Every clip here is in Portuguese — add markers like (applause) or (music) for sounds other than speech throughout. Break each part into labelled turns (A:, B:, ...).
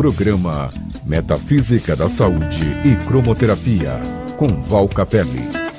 A: Programa Metafísica da Saúde e Cromoterapia, com Val Capelli.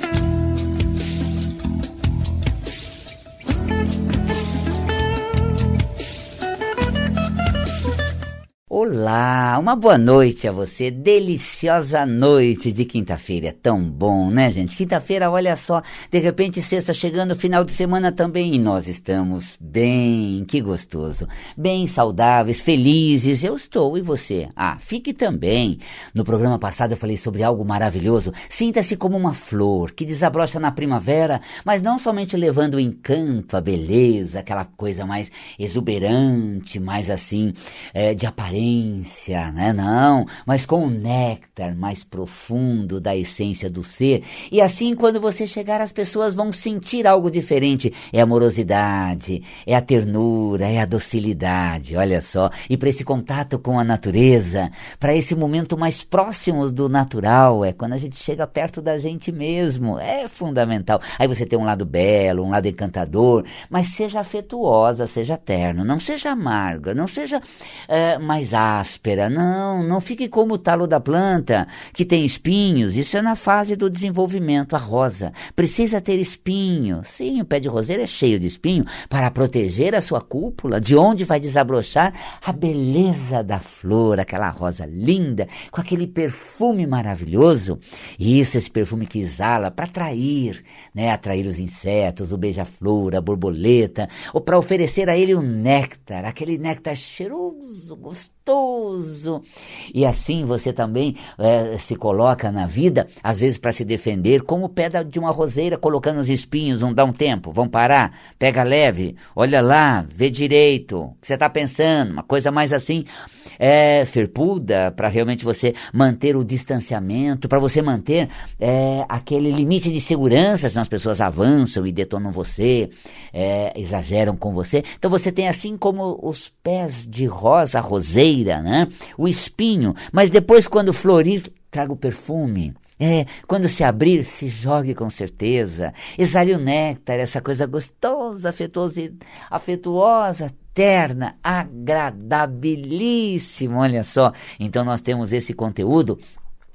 B: Olá, uma boa noite a você. Deliciosa noite de quinta-feira. É tão bom, né, gente? Quinta-feira, olha só, de repente sexta chegando, final de semana também, e nós estamos bem, que gostoso. Bem saudáveis, felizes. Eu estou, e você? Ah, fique também. No programa passado eu falei sobre algo maravilhoso. Sinta-se como uma flor que desabrocha na primavera, mas não somente levando o encanto, a beleza, aquela coisa mais exuberante, mais assim, é, de aparência essência, né? Não, mas com o néctar mais profundo da essência do ser. E assim, quando você chegar, as pessoas vão sentir algo diferente. É amorosidade, é a ternura, é a docilidade, olha só. E para esse contato com a natureza, para esse momento mais próximo do natural, é quando a gente chega perto da gente mesmo. É fundamental. Aí você tem um lado belo, um lado encantador, mas seja afetuosa, seja terno, não seja amarga, não seja é, mais áspera. Não, não fique como o talo da planta, que tem espinhos. Isso é na fase do desenvolvimento. A rosa precisa ter espinho. Sim, o pé de roseira é cheio de espinho para proteger a sua cúpula, de onde vai desabrochar a beleza da flor, aquela rosa linda, com aquele perfume maravilhoso. Isso, esse perfume que exala para atrair, né? Atrair os insetos, o beija-flor, a borboleta, ou para oferecer a ele o néctar, aquele néctar cheiroso, gostoso E assim você também é, se coloca na vida, às vezes para se defender, como pedra de uma roseira, colocando os espinhos, não dá um tempo, vão parar, pega leve, olha lá, vê direito, o que você está pensando, uma coisa mais assim, é, ferpuda, para realmente você manter o distanciamento, para você manter é, aquele limite de segurança, senão as pessoas avançam e detonam você, é, exageram com você. Então você tem assim como os pés de rosa, roseira, né? O espinho, mas depois quando florir, traga o perfume. É, quando se abrir, se jogue com certeza. Exale o néctar, essa coisa gostosa, afetuosa, afetuosa, terna, agradabilíssimo, olha só. Então nós temos esse conteúdo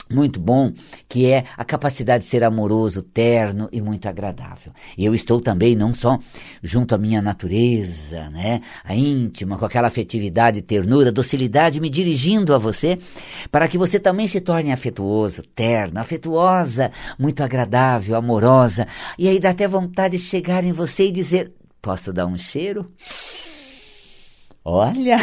B: muito bom, que é a capacidade de ser amoroso, terno e muito agradável. E eu estou também não só junto à minha natureza, né, a íntima, com aquela afetividade, ternura, docilidade, me dirigindo a você, para que você também se torne afetuoso, terno, afetuosa, muito agradável, amorosa. E aí dá até vontade de chegar em você e dizer: Posso dar um cheiro? Olha!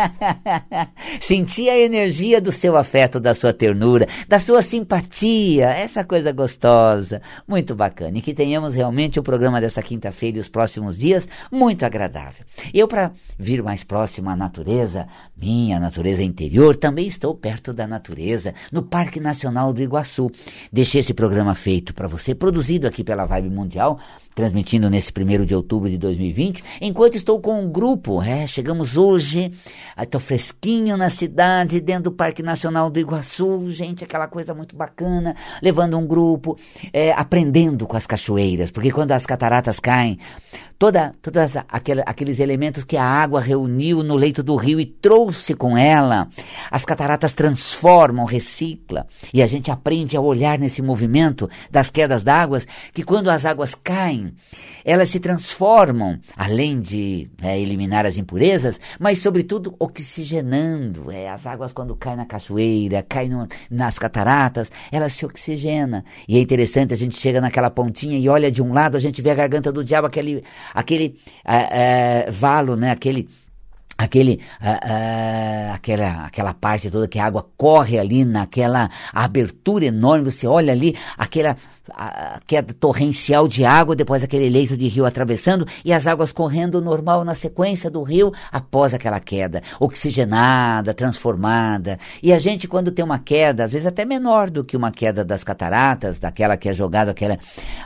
B: (laughs) Senti a energia do seu afeto, da sua ternura, da sua simpatia, essa coisa gostosa, muito bacana. E que tenhamos realmente o programa dessa quinta-feira e os próximos dias muito agradável. Eu, para vir mais próximo à natureza, minha natureza interior, também estou perto da natureza, no Parque Nacional do Iguaçu. Deixei esse programa feito para você, produzido aqui pela Vibe Mundial, transmitindo nesse primeiro de outubro de 2020, enquanto estou com um grupo é, chegamos hoje, estou fresquinho na cidade, dentro do Parque Nacional do Iguaçu, gente, aquela coisa muito bacana, levando um grupo, é, aprendendo com as cachoeiras, porque quando as cataratas caem, toda, todas aquel, aqueles elementos que a água reuniu no leito do rio e trouxe com ela. As cataratas transformam, recicla. E a gente aprende a olhar nesse movimento das quedas d'água que quando as águas caem, elas se transformam, além de é, eliminar as impurezas, mas sobretudo oxigenando. É, as águas quando caem na cachoeira, caem no, nas cataratas, elas se oxigenam. E é interessante, a gente chega naquela pontinha e olha de um lado, a gente vê a garganta do diabo, aquele aquele uh, uh, valo, né? Aquele aquele uh, uh, aquela aquela parte toda que a água corre ali naquela abertura enorme você olha ali aquela a queda torrencial de água, depois aquele leito de rio atravessando e as águas correndo normal na sequência do rio após aquela queda, oxigenada, transformada. E a gente, quando tem uma queda, às vezes até menor do que uma queda das cataratas, daquela que é jogado aquela,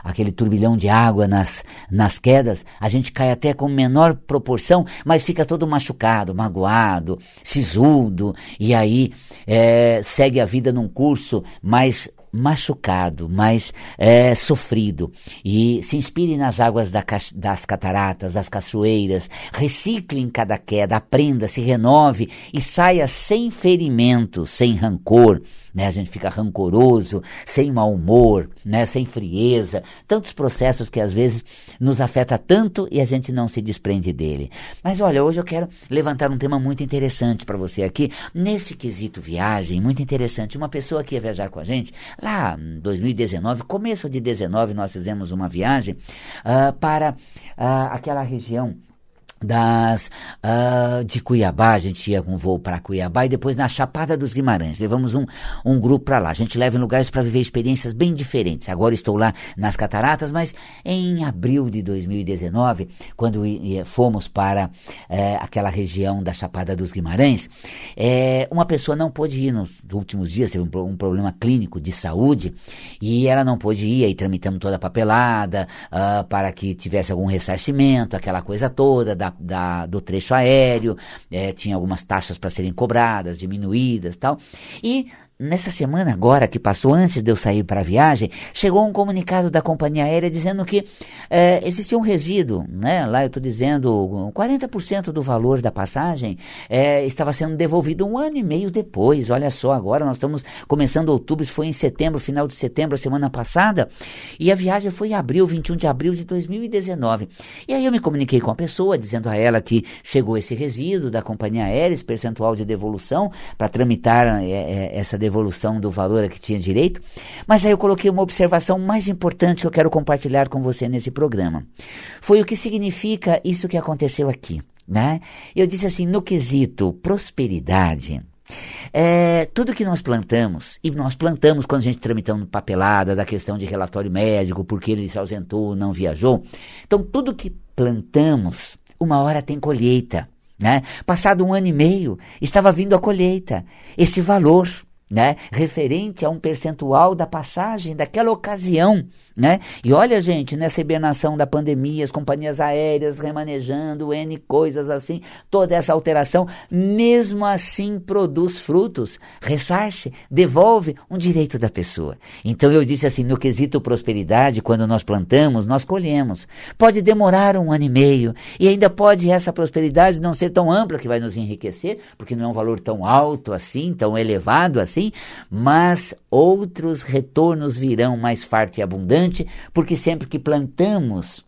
B: aquele turbilhão de água nas, nas quedas, a gente cai até com menor proporção, mas fica todo machucado, magoado, sisudo, e aí é, segue a vida num curso mais machucado, mais é, sofrido. E se inspire nas águas da, das cataratas, das cachoeiras, recicle em cada queda, aprenda, se renove e saia sem ferimento, sem rancor né? A gente fica rancoroso, sem mau humor, né? Sem frieza, tantos processos que às vezes nos afeta tanto e a gente não se desprende dele. Mas olha, hoje eu quero levantar um tema muito interessante para você aqui, nesse quesito viagem, muito interessante. Uma pessoa que ia viajar com a gente, lá em 2019, começo de 19, nós fizemos uma viagem uh, para uh, aquela região das uh, de Cuiabá, a gente ia com voo para Cuiabá e depois na Chapada dos Guimarães. Levamos um, um grupo para lá. A gente leva em lugares para viver experiências bem diferentes. Agora estou lá nas Cataratas, mas em abril de 2019, quando fomos para eh, aquela região da Chapada dos Guimarães, eh, uma pessoa não pôde ir nos últimos dias, teve um, um, problema clínico de saúde e ela não pôde ir. Aí tramitamos toda a papelada uh, para que tivesse algum ressarcimento, aquela coisa toda da da, do trecho aéreo, é, tinha algumas taxas para serem cobradas, diminuídas tal. E Nessa semana agora que passou antes de eu sair para a viagem, chegou um comunicado da companhia aérea dizendo que é, existia um resíduo, né? Lá eu estou dizendo 40% do valor da passagem é, estava sendo devolvido um ano e meio depois. Olha só, agora nós estamos começando outubro, isso foi em setembro, final de setembro, semana passada, e a viagem foi em abril, 21 de abril de 2019. E aí eu me comuniquei com a pessoa, dizendo a ela que chegou esse resíduo da companhia aérea, esse percentual de devolução, para tramitar é, é essa devolução do valor a que tinha direito, mas aí eu coloquei uma observação mais importante que eu quero compartilhar com você nesse programa. Foi o que significa isso que aconteceu aqui, né? Eu disse assim, no quesito prosperidade, é, tudo que nós plantamos, e nós plantamos quando a gente tramitando papelada da questão de relatório médico, porque ele se ausentou, não viajou. Então, tudo que plantamos, uma hora tem colheita. Né? Passado um ano e meio, estava vindo a colheita. Esse valor né, referente a um percentual da passagem daquela ocasião, né? E olha, gente, nessa hibernação da pandemia, as companhias aéreas remanejando N coisas assim, toda essa alteração, mesmo assim produz frutos, ressarce, devolve um direito da pessoa. Então eu disse assim, no quesito prosperidade, quando nós plantamos, nós colhemos. Pode demorar um ano e meio, e ainda pode essa prosperidade não ser tão ampla que vai nos enriquecer, porque não é um valor tão alto assim, tão elevado assim, mas outros retornos virão mais farto e abundante, porque sempre que plantamos,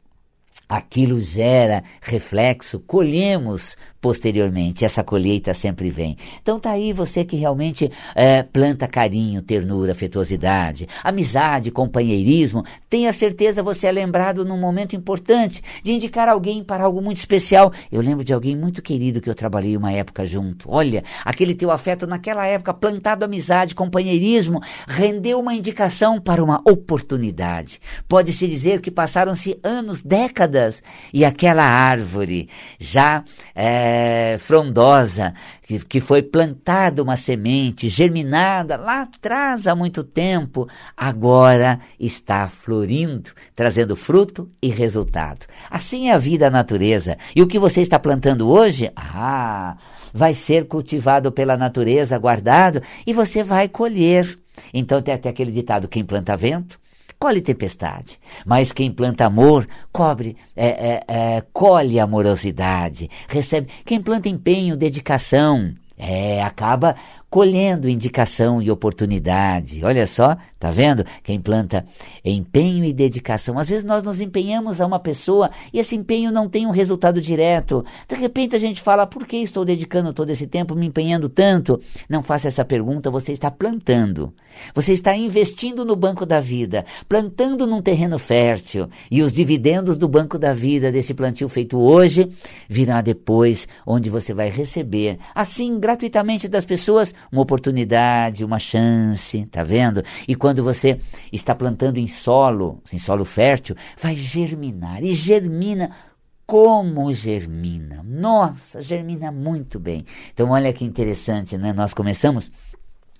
B: aquilo gera reflexo, colhemos posteriormente. Essa colheita sempre vem. Então tá aí você que realmente é, planta carinho, ternura, afetuosidade, amizade, companheirismo. Tenha certeza você é lembrado num momento importante de indicar alguém para algo muito especial. Eu lembro de alguém muito querido que eu trabalhei uma época junto. Olha, aquele teu afeto naquela época, plantado amizade, companheirismo, rendeu uma indicação para uma oportunidade. Pode-se dizer que passaram-se anos, décadas, e aquela árvore já é, é, frondosa, que, que foi plantada uma semente, germinada lá atrás há muito tempo, agora está florindo, trazendo fruto e resultado. Assim é a vida, a natureza. E o que você está plantando hoje, ah, vai ser cultivado pela natureza, guardado, e você vai colher. Então tem até aquele ditado: quem planta vento, colhe tempestade. Mas quem planta amor, cobre, é, é, é, colhe amorosidade, recebe. Quem planta empenho, dedicação, é, acaba colhendo indicação e oportunidade. Olha só, tá vendo? Quem planta empenho e dedicação. Às vezes nós nos empenhamos a uma pessoa e esse empenho não tem um resultado direto. De repente a gente fala: por que estou dedicando todo esse tempo, me empenhando tanto? Não faça essa pergunta, você está plantando. Você está investindo no banco da vida, plantando num terreno fértil. E os dividendos do banco da vida, desse plantio feito hoje, virá depois, onde você vai receber, assim, gratuitamente das pessoas, uma oportunidade, uma chance, tá vendo? E quando você está plantando em solo, em solo fértil, vai germinar e germina como germina. Nossa, germina muito bem. Então olha que interessante, né? Nós começamos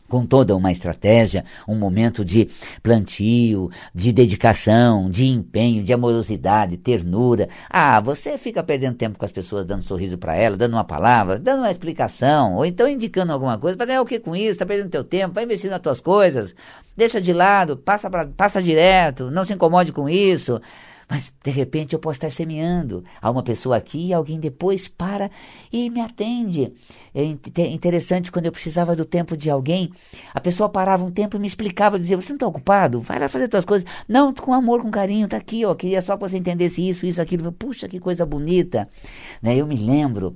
B: com toda uma estratégia, um momento de plantio, de dedicação, de empenho, de amorosidade, ternura. Ah, você fica perdendo tempo com as pessoas, dando um sorriso para elas, dando uma palavra, dando uma explicação, ou então indicando alguma coisa, para ganhar o que com isso? Está perdendo teu tempo, vai investir nas tuas coisas, deixa de lado, passa, pra, passa direto, não se incomode com isso. Mas de repente eu posso estar semeando. Há uma pessoa aqui, alguém depois para e me atende. É interessante quando eu precisava do tempo de alguém, a pessoa parava um tempo e me explicava, dizia: Você não está ocupado? Vai lá fazer tuas coisas. Não, com amor, com carinho, tá aqui, ó. Queria só que você entendesse isso, isso, aquilo. Puxa, que coisa bonita. Né? Eu me lembro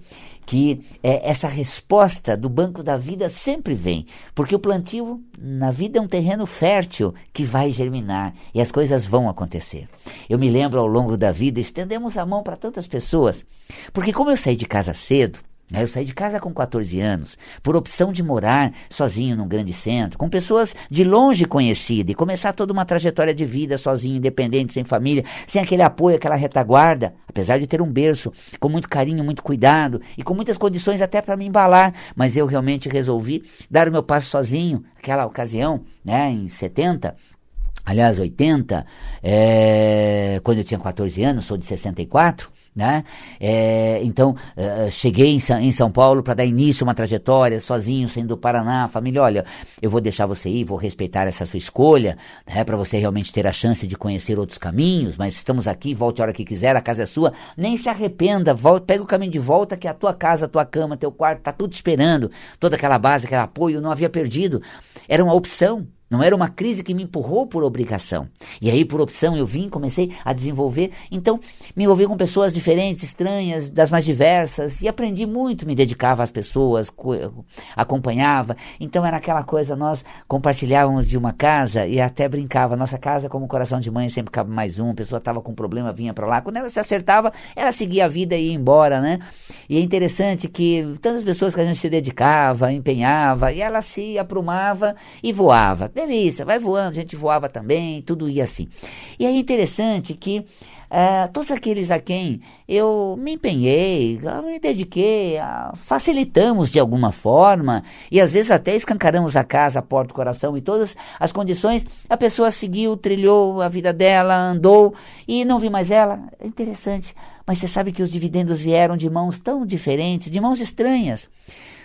B: que é, essa resposta do banco da vida sempre vem, porque o plantio na vida é um terreno fértil que vai germinar e as coisas vão acontecer. Eu me lembro ao longo da vida, estendemos a mão para tantas pessoas, porque como eu saí de casa cedo? Eu saí de casa com 14 anos, por opção de morar sozinho num grande centro, com pessoas de longe conhecidas, e começar toda uma trajetória de vida sozinho, independente, sem família, sem aquele apoio, aquela retaguarda, apesar de ter um berço com muito carinho, muito cuidado e com muitas condições até para me embalar, mas eu realmente resolvi dar o meu passo sozinho, aquela ocasião, né, em 70, aliás, 80, é, quando eu tinha 14 anos, sou de 64, né? É, então, uh, cheguei em São, em São Paulo para dar início a uma trajetória, sozinho, saindo do Paraná. Família, olha, eu vou deixar você ir, vou respeitar essa sua escolha, né, para você realmente ter a chance de conhecer outros caminhos, mas estamos aqui, volte a hora que quiser, a casa é sua. Nem se arrependa, volta, pega o caminho de volta, que é a tua casa, a tua cama, teu quarto, tá tudo esperando. Toda aquela base, aquele apoio, não havia perdido. Era uma opção. Não era uma crise que me empurrou por obrigação. E aí, por opção, eu vim, comecei a desenvolver. Então, me envolvi com pessoas diferentes, estranhas, das mais diversas, e aprendi muito. Me dedicava às pessoas, acompanhava. Então, era aquela coisa, nós compartilhávamos de uma casa e até brincava. Nossa casa, como coração de mãe, sempre cabe mais um. A pessoa estava com problema, vinha para lá. Quando ela se acertava, ela seguia a vida e ia embora, né? E é interessante que tantas pessoas que a gente se dedicava, empenhava, e ela se aprumava e voava delícia, vai voando, a gente voava também, tudo ia assim. E é interessante que uh, todos aqueles a quem eu me empenhei, me dediquei, facilitamos de alguma forma, e às vezes até escancaramos a casa, a porta, o coração e todas as condições, a pessoa seguiu, trilhou a vida dela, andou e não vi mais ela. É interessante. Mas você sabe que os dividendos vieram de mãos tão diferentes, de mãos estranhas.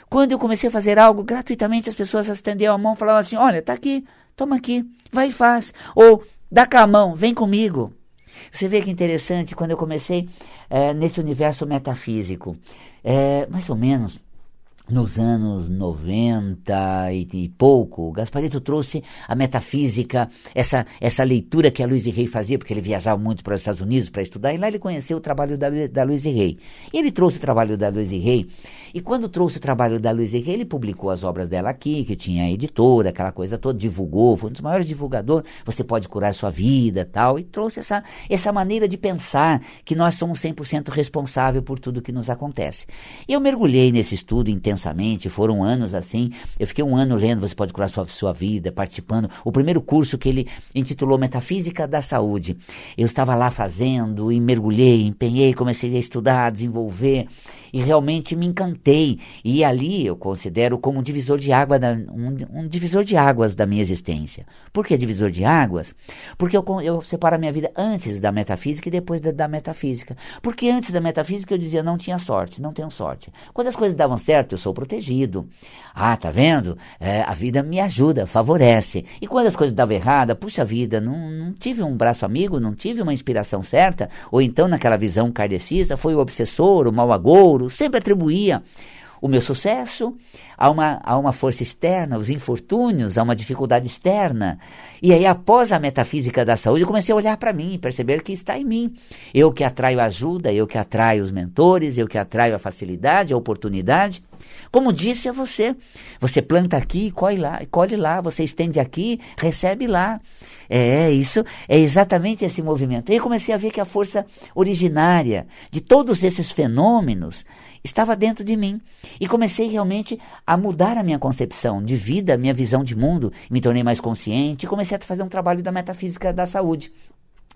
B: Quando eu comecei a fazer algo gratuitamente, as pessoas estendiam a mão e falavam assim: Olha, tá aqui, toma aqui, vai e faz. Ou dá cá a mão, vem comigo. Você vê que interessante quando eu comecei é, nesse universo metafísico. É, mais ou menos nos anos 90 e, e pouco, Gasparito trouxe a metafísica, essa, essa leitura que a Luiz Rey fazia, porque ele viajava muito para os Estados Unidos para estudar, e lá ele conheceu o trabalho da, da Luiz Rey. Ele trouxe o trabalho da Luiz Rey, e quando trouxe o trabalho da Luiz Rey, ele publicou as obras dela aqui, que tinha a editora, aquela coisa toda, divulgou, foi um dos maiores divulgadores, você pode curar sua vida tal, e trouxe essa, essa maneira de pensar que nós somos 100% responsável por tudo que nos acontece. E eu mergulhei nesse estudo intensamente foram anos assim. Eu fiquei um ano lendo Você Pode Curar Sua, sua Vida, participando. O primeiro curso que ele intitulou Metafísica da Saúde. Eu estava lá fazendo e mergulhei, empenhei, comecei a estudar, desenvolver e realmente me encantei. E ali eu considero como um divisor de água, da, um, um, divisor de águas da minha existência. Por que divisor de águas? Porque eu, eu separo a minha vida antes da metafísica e depois da, da metafísica. Porque antes da metafísica eu dizia não tinha sorte, não tenho sorte. Quando as coisas davam certo, eu sou protegido. Ah, tá vendo? É, a vida me ajuda, favorece. E quando as coisas davam errada, puxa vida, não, não tive um braço amigo, não tive uma inspiração certa, ou então naquela visão kardecista foi o obsessor, o mau agouro, sempre atribuía o meu sucesso a uma, a uma força externa, os infortúnios, a uma dificuldade externa. E aí, após a metafísica da saúde, eu comecei a olhar para mim e perceber que está em mim. Eu que atraio ajuda, eu que atraio os mentores, eu que atraio a facilidade, a oportunidade. Como disse a você, você planta aqui, colhe lá, colhe lá, você estende aqui, recebe lá. É isso, é exatamente esse movimento. E aí comecei a ver que a força originária de todos esses fenômenos estava dentro de mim. E comecei realmente a mudar a minha concepção de vida, minha visão de mundo. Me tornei mais consciente e comecei a fazer um trabalho da metafísica da saúde.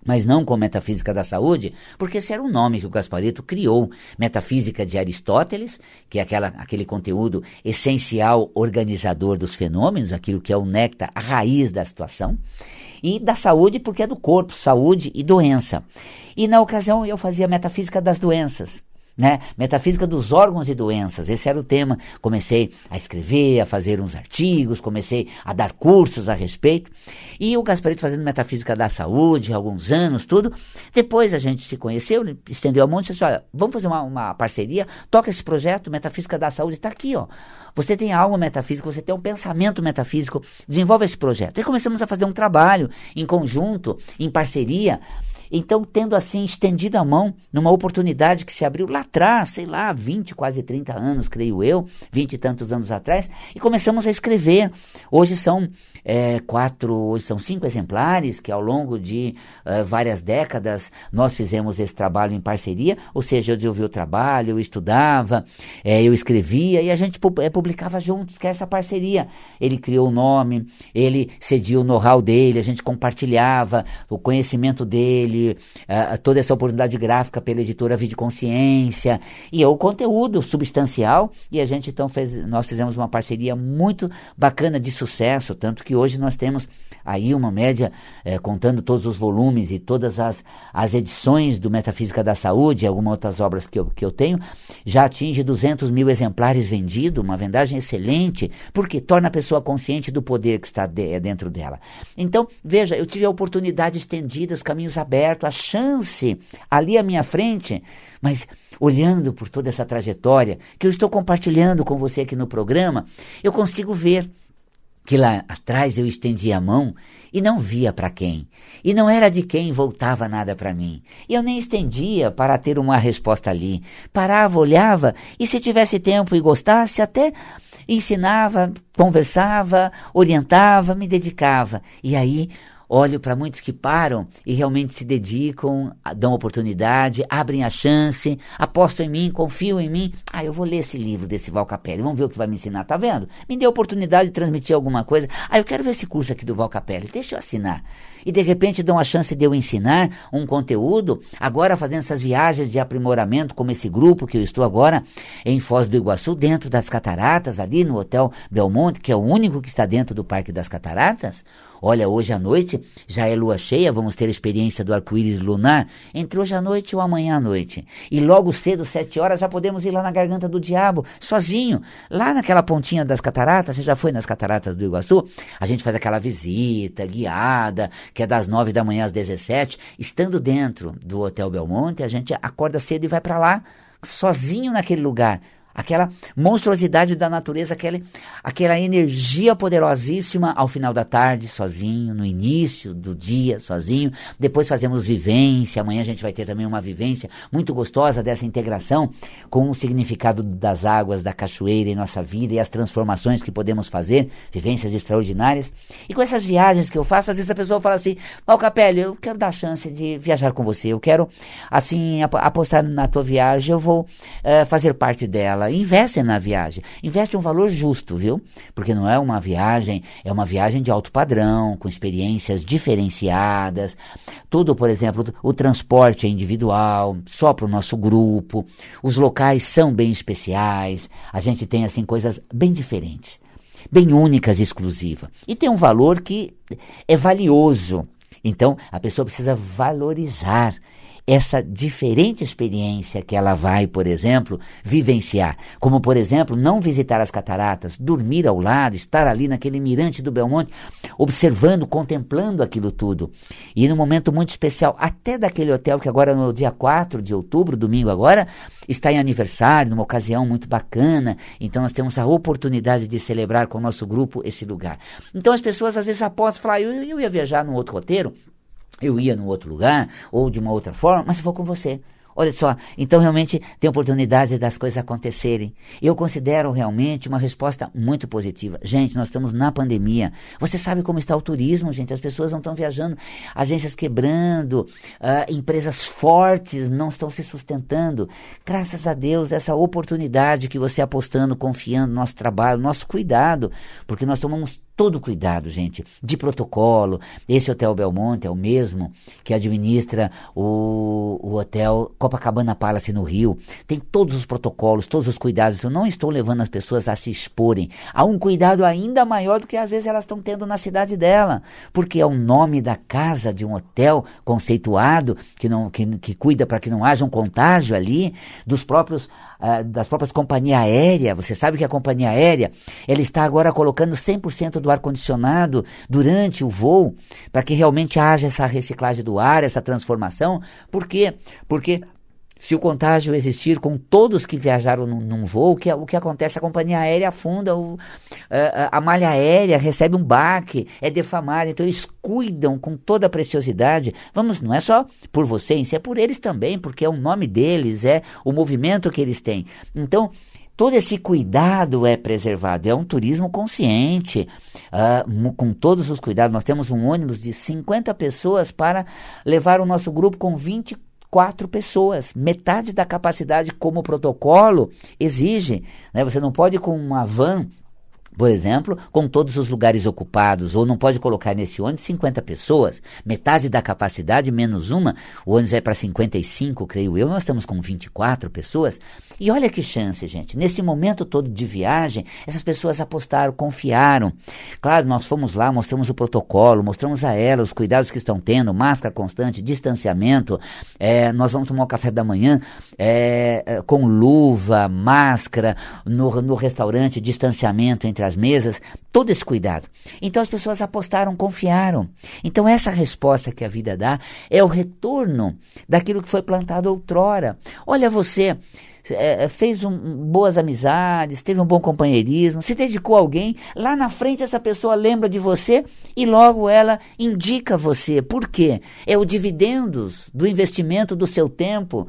B: Mas não com Metafísica da Saúde, porque esse era o nome que o Gaspareto criou. Metafísica de Aristóteles, que é aquela, aquele conteúdo essencial organizador dos fenômenos, aquilo que é o néctar, a raiz da situação. E da saúde, porque é do corpo, saúde e doença. E na ocasião eu fazia Metafísica das Doenças né? Metafísica dos órgãos e doenças. Esse era o tema. Comecei a escrever, a fazer uns artigos, comecei a dar cursos a respeito. E o Gasparito fazendo metafísica da saúde, alguns anos, tudo. Depois a gente se conheceu, estendeu a mão e disse: olha, vamos fazer uma, uma parceria, toca esse projeto, Metafísica da Saúde, está aqui, ó. Você tem alma metafísica, você tem um pensamento metafísico, desenvolve esse projeto. E começamos a fazer um trabalho em conjunto, em parceria então, tendo assim estendido a mão numa oportunidade que se abriu lá atrás, sei lá, 20, quase 30 anos, creio eu, 20 e tantos anos atrás, e começamos a escrever. Hoje são é, quatro, hoje são cinco exemplares que ao longo de uh, várias décadas nós fizemos esse trabalho em parceria, ou seja, eu desenvolvi o trabalho, eu estudava, é, eu escrevia e a gente é, publicava juntos, que é essa parceria. Ele criou o nome, ele cedia o know-how dele, a gente compartilhava o conhecimento dele, uh, toda essa oportunidade gráfica pela editora Vida Consciência. E é o conteúdo substancial. E a gente então fez, nós fizemos uma parceria muito bacana de sucesso, tanto que hoje nós temos aí uma média, eh, contando todos os volumes e todas as, as edições do Metafísica da Saúde, algumas outras obras que eu, que eu tenho, já atinge 200 mil exemplares vendidos, uma vendagem excelente, porque torna a pessoa consciente do poder que está de, dentro dela. Então, veja, eu tive a oportunidade estendida, os caminhos abertos, a chance ali à minha frente, mas olhando por toda essa trajetória que eu estou compartilhando com você aqui no programa, eu consigo ver que lá atrás eu estendia a mão e não via para quem, e não era de quem voltava nada para mim. E eu nem estendia para ter uma resposta ali. Parava, olhava e se tivesse tempo e gostasse, até ensinava, conversava, orientava, me dedicava. E aí olho para muitos que param e realmente se dedicam, dão oportunidade, abrem a chance, apostam em mim, confiam em mim. Ah, eu vou ler esse livro desse Val Capelli, vamos ver o que vai me ensinar, tá vendo? Me deu oportunidade de transmitir alguma coisa. Ah, eu quero ver esse curso aqui do Val Capelli, deixa eu assinar. E de repente dão a chance de eu ensinar um conteúdo, agora fazendo essas viagens de aprimoramento, como esse grupo que eu estou agora em Foz do Iguaçu, dentro das cataratas, ali no Hotel Belmonte, que é o único que está dentro do Parque das Cataratas. Olha, hoje à noite já é lua cheia, vamos ter a experiência do arco-íris lunar entre hoje à noite ou amanhã à noite. E logo cedo, sete horas, já podemos ir lá na Garganta do Diabo, sozinho, lá naquela pontinha das cataratas. Você já foi nas cataratas do Iguaçu? A gente faz aquela visita guiada, que é das nove da manhã às dezessete. Estando dentro do Hotel Belmonte, a gente acorda cedo e vai para lá, sozinho naquele lugar aquela monstruosidade da natureza, aquela, aquela energia poderosíssima ao final da tarde, sozinho, no início do dia, sozinho. Depois fazemos vivência, amanhã a gente vai ter também uma vivência muito gostosa dessa integração com o significado das águas da cachoeira em nossa vida e as transformações que podemos fazer, vivências extraordinárias. E com essas viagens que eu faço, às vezes a pessoa fala assim: Mal Capelli, eu quero dar a chance de viajar com você, eu quero, assim, apostar na tua viagem, eu vou uh, fazer parte dela ela investe na viagem. Investe um valor justo, viu? Porque não é uma viagem, é uma viagem de alto padrão, com experiências diferenciadas. Tudo, por exemplo, o transporte é individual, só para o nosso grupo. Os locais são bem especiais. A gente tem, assim, coisas bem diferentes, bem únicas e exclusivas. E tem um valor que é valioso. Então, a pessoa precisa valorizar essa diferente experiência que ela vai, por exemplo, vivenciar. Como, por exemplo, não visitar as cataratas, dormir ao lado, estar ali naquele mirante do Belmonte, observando, contemplando aquilo tudo. E num momento muito especial, até daquele hotel que agora no dia 4 de outubro, domingo agora, está em aniversário, numa ocasião muito bacana. Então nós temos a oportunidade de celebrar com o nosso grupo esse lugar. Então as pessoas às vezes apostam, falam, ah, eu, eu ia viajar num outro roteiro, eu ia num outro lugar ou de uma outra forma, mas vou com você. Olha só, então realmente tem oportunidade das coisas acontecerem. Eu considero realmente uma resposta muito positiva. Gente, nós estamos na pandemia. Você sabe como está o turismo, gente? As pessoas não estão viajando, agências quebrando, uh, empresas fortes não estão se sustentando. Graças a Deus, essa oportunidade que você apostando, confiando no nosso trabalho, nosso cuidado, porque nós tomamos todo cuidado, gente, de protocolo. Esse Hotel Belmonte é o mesmo que administra o, o Hotel Copacabana Palace no Rio. Tem todos os protocolos, todos os cuidados. Eu não estou levando as pessoas a se exporem. Há um cuidado ainda maior do que às vezes elas estão tendo na cidade dela, porque é o nome da casa de um hotel conceituado que, não, que, que cuida para que não haja um contágio ali dos próprios uh, das próprias companhias aéreas. Você sabe que a companhia aérea ela está agora colocando 100% do ar-condicionado durante o voo para que realmente haja essa reciclagem do ar, essa transformação. Por quê? Porque se o contágio existir com todos que viajaram num, num voo, o que, o que acontece? A companhia aérea afunda, o, a, a, malha aérea recebe um baque, é defamada. Então eles cuidam com toda a preciosidade. Vamos, não é só por vocês, é por eles também, porque é o nome deles, é o movimento que eles têm. Então, todo esse cuidado é preservado. É um turismo consciente, uh, com todos os cuidados. Nós temos um ônibus de 50 pessoas para levar o nosso grupo com 24 quatro pessoas, metade da capacidade como o protocolo exige. Né? Você não pode com uma van por exemplo, com todos os lugares ocupados, ou não pode colocar nesse ônibus 50 pessoas, metade da capacidade menos uma, o ônibus é para 55, creio eu, nós estamos com 24 pessoas. E olha que chance, gente. Nesse momento todo de viagem, essas pessoas apostaram, confiaram. Claro, nós fomos lá, mostramos o protocolo, mostramos a ela os cuidados que estão tendo, máscara constante, distanciamento. É, nós vamos tomar o café da manhã é, com luva, máscara, no, no restaurante, distanciamento entre entre as mesas, todo esse cuidado. Então as pessoas apostaram, confiaram. Então essa resposta que a vida dá é o retorno daquilo que foi plantado outrora. Olha você, é, fez um, boas amizades, teve um bom companheirismo, se dedicou a alguém, lá na frente essa pessoa lembra de você e logo ela indica você. Por quê? É o dividendos do investimento do seu tempo,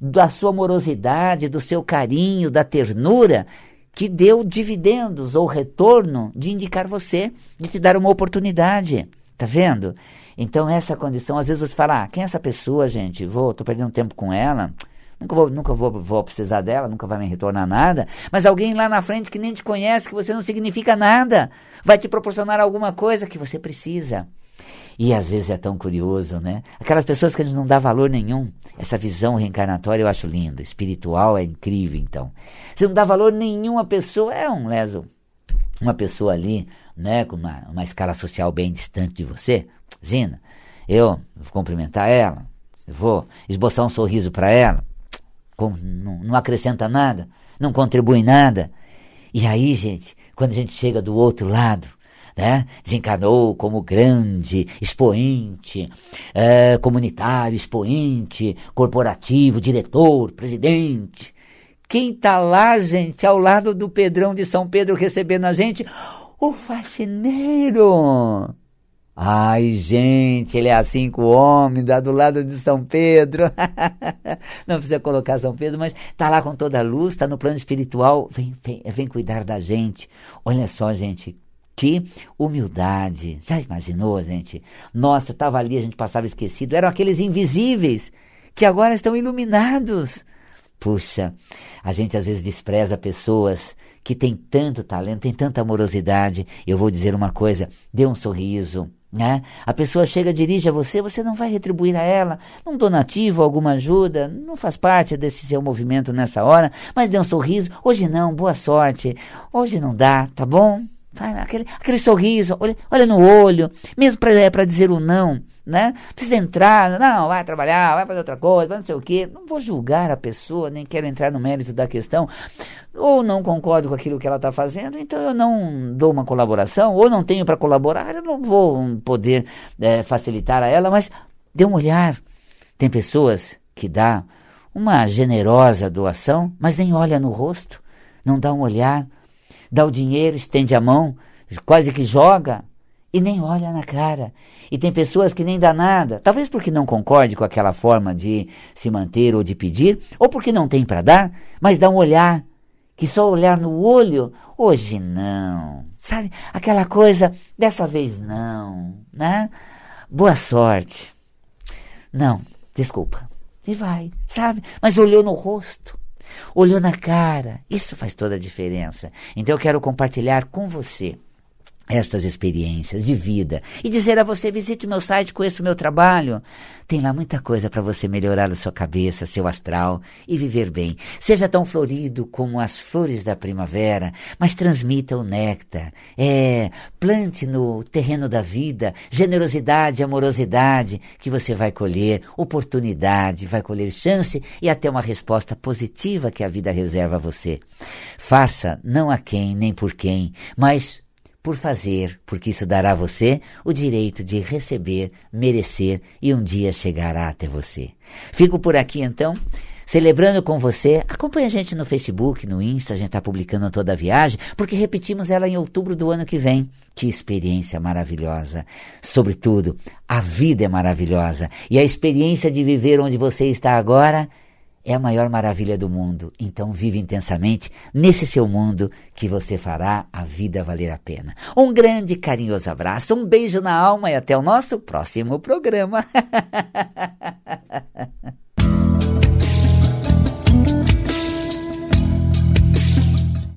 B: da sua amorosidade, do seu carinho, da ternura que deu dividendos ou retorno de indicar você, de te dar uma oportunidade. Tá vendo? Então, essa condição, às vezes você fala, ah, quem é essa pessoa, gente? Vou, tô perdendo tempo com ela. Nunca vou, nunca vou, vou precisar dela, nunca vai me retornar nada. Mas alguém lá na frente que nem te conhece, que você não significa nada, vai te proporcionar alguma coisa que você precisa. E às vezes é tão curioso, né? Aquelas pessoas que a gente não dá valor nenhum. Essa visão reencarnatória eu acho linda. Espiritual é incrível, então. Você não dá valor nenhum à pessoa, é um leso. Uma pessoa ali, né, com uma, uma escala social bem distante de você. Imagina, eu vou cumprimentar ela, vou esboçar um sorriso para ela, não, não acrescenta nada, não contribui nada. E aí, gente, quando a gente chega do outro lado, né? desencarnou como grande expoente é, comunitário, expoente corporativo, diretor, presidente. Quem está lá, gente, ao lado do Pedrão de São Pedro recebendo a gente? O faxineiro. Ai, gente, ele é assim com o homem, dá do lado de São Pedro. (laughs) Não precisa colocar São Pedro, mas tá lá com toda a luz, tá no plano espiritual, vem, vem, vem cuidar da gente. Olha só, gente, que humildade. Já imaginou, gente? Nossa, estava ali, a gente passava esquecido. Eram aqueles invisíveis que agora estão iluminados. Puxa, a gente às vezes despreza pessoas que têm tanto talento, têm tanta amorosidade. Eu vou dizer uma coisa: dê um sorriso. Né? A pessoa chega, dirige a você, você não vai retribuir a ela um donativo, alguma ajuda, não faz parte desse seu movimento nessa hora, mas dê um sorriso. Hoje não, boa sorte. Hoje não dá, tá bom? Aquele, aquele sorriso, olha, olha no olho, mesmo para é, dizer o um não, né? Precisa entrar, não, vai trabalhar, vai fazer outra coisa, vai não sei o quê. Não vou julgar a pessoa, nem quero entrar no mérito da questão. Ou não concordo com aquilo que ela está fazendo, então eu não dou uma colaboração, ou não tenho para colaborar, eu não vou poder é, facilitar a ela, mas dê um olhar. Tem pessoas que dá uma generosa doação, mas nem olha no rosto, não dá um olhar dá o dinheiro, estende a mão, quase que joga e nem olha na cara. E tem pessoas que nem dá nada, talvez porque não concorde com aquela forma de se manter ou de pedir, ou porque não tem para dar, mas dá um olhar, que só olhar no olho, hoje não. Sabe? Aquela coisa, dessa vez não, né? Boa sorte. Não, desculpa. E vai, sabe? Mas olhou no rosto olhou na cara. Isso faz toda a diferença. Então eu quero compartilhar com você estas experiências de vida e dizer a você: visite o meu site, conheça o meu trabalho. Tem lá muita coisa para você melhorar a sua cabeça, seu astral e viver bem. Seja tão florido como as flores da primavera, mas transmita o néctar. É, plante no terreno da vida generosidade, amorosidade, que você vai colher oportunidade, vai colher chance e até uma resposta positiva que a vida reserva a você. Faça não a quem nem por quem, mas por fazer, porque isso dará a você o direito de receber, merecer e um dia chegará até você. Fico por aqui então, celebrando com você. Acompanhe a gente no Facebook, no Insta, a gente está publicando toda a viagem, porque repetimos ela em outubro do ano que vem. Que experiência maravilhosa! Sobretudo, a vida é maravilhosa e a experiência de viver onde você está agora é a maior maravilha do mundo. Então vive intensamente nesse seu mundo que você fará a vida valer a pena. Um grande carinhoso abraço, um beijo na alma e até o nosso próximo programa. (laughs)